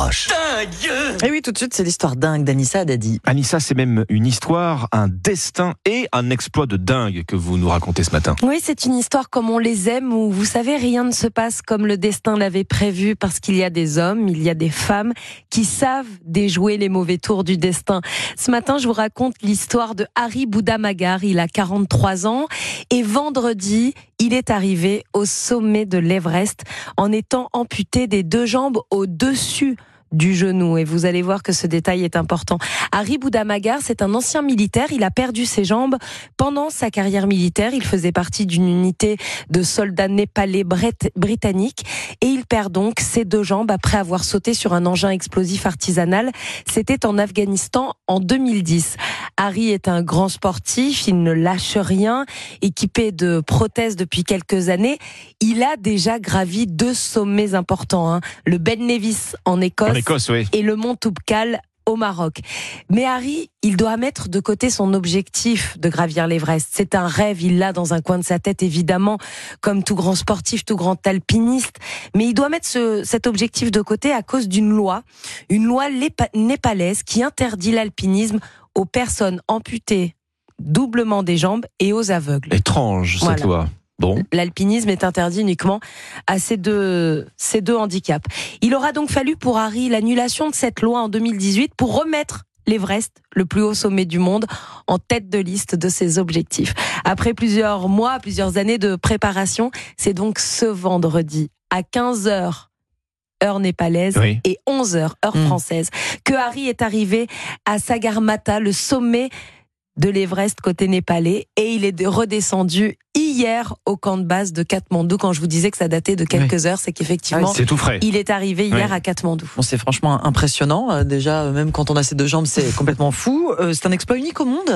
Roche. Et oui, tout de suite, c'est l'histoire dingue d'Anissa Dadi. Anissa, c'est même une histoire, un destin et un exploit de dingue que vous nous racontez ce matin. Oui, c'est une histoire comme on les aime, où vous savez, rien ne se passe comme le destin l'avait prévu, parce qu'il y a des hommes, il y a des femmes qui savent déjouer les mauvais tours du destin. Ce matin, je vous raconte l'histoire de Harry Boudamagar. Il a 43 ans et vendredi, il est arrivé au sommet de l'Everest en étant amputé des deux jambes au-dessus du genou. Et vous allez voir que ce détail est important. Harry Boudamagar, c'est un ancien militaire. Il a perdu ses jambes pendant sa carrière militaire. Il faisait partie d'une unité de soldats népalais britanniques. Et il perd donc ses deux jambes après avoir sauté sur un engin explosif artisanal. C'était en Afghanistan en 2010. Harry est un grand sportif. Il ne lâche rien. Équipé de prothèses depuis quelques années, il a déjà gravi deux sommets importants. Hein. Le Ben Nevis en Écosse et le mont Toubkal au Maroc. Mais Harry, il doit mettre de côté son objectif de gravir l'Everest. C'est un rêve, il l'a dans un coin de sa tête, évidemment, comme tout grand sportif, tout grand alpiniste. Mais il doit mettre ce, cet objectif de côté à cause d'une loi, une loi népalaise qui interdit l'alpinisme aux personnes amputées doublement des jambes et aux aveugles. Étrange, cette loi. L'alpinisme est interdit uniquement à ces deux, ces deux handicaps. Il aura donc fallu pour Harry l'annulation de cette loi en 2018 pour remettre l'Everest, le plus haut sommet du monde, en tête de liste de ses objectifs. Après plusieurs mois, plusieurs années de préparation, c'est donc ce vendredi à 15h heure népalaise et 11h heure hmm. française que Harry est arrivé à Sagarmatha, le sommet de l'Everest côté népalais et il est redescendu hier au camp de base de Katmandou. Quand je vous disais que ça datait de quelques heures, c'est qu'effectivement, c'est tout frais. il est arrivé hier à Katmandou. Bon, c'est franchement impressionnant. Euh, déjà, euh, même quand on a ces deux jambes, c'est complètement fou. Euh, c'est un exploit unique au monde?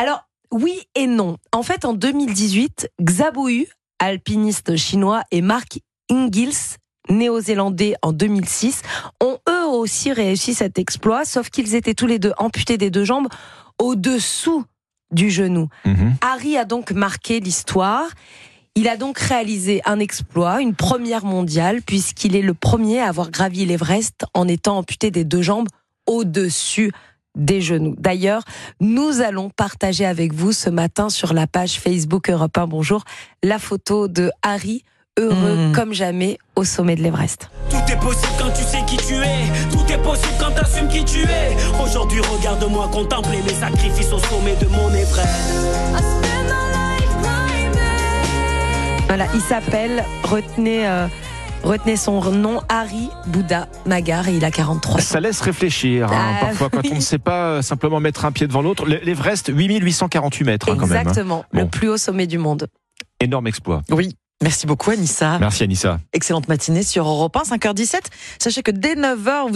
Alors, oui et non. En fait, en 2018, Xabouyu, alpiniste chinois, et Mark Ingils, néo-zélandais en 2006, ont eux aussi réussi cet exploit, sauf qu'ils étaient tous les deux amputés des deux jambes au-dessous du genou. Mhm. Harry a donc marqué l'histoire. Il a donc réalisé un exploit, une première mondiale, puisqu'il est le premier à avoir gravi l'Everest en étant amputé des deux jambes au-dessus des genoux. D'ailleurs, nous allons partager avec vous ce matin sur la page Facebook Europe 1 Bonjour la photo de Harry heureux mmh. comme jamais au sommet de l'Everest. Tout est possible quand tu sais qui tu es. Tout est possible quand tu assumes qui tu es. Aujourd'hui, regarde-moi contempler mes sacrifices au sommet de mon Everest. Voilà, il s'appelle, retenez, euh, retenez son nom, Harry Bouddha Magar, et il a 43 ans. Ça laisse réfléchir, hein, ah, parfois, quand on ne sait pas euh, simplement mettre un pied devant l'autre. L'Everest, 8848 mètres, hein, quand même. Hein. Exactement, le plus haut sommet du monde. Énorme exploit. Oui. Merci beaucoup Anissa. Merci Anissa. Excellente matinée sur Europe 1, 5h17. Sachez que dès 9h, vous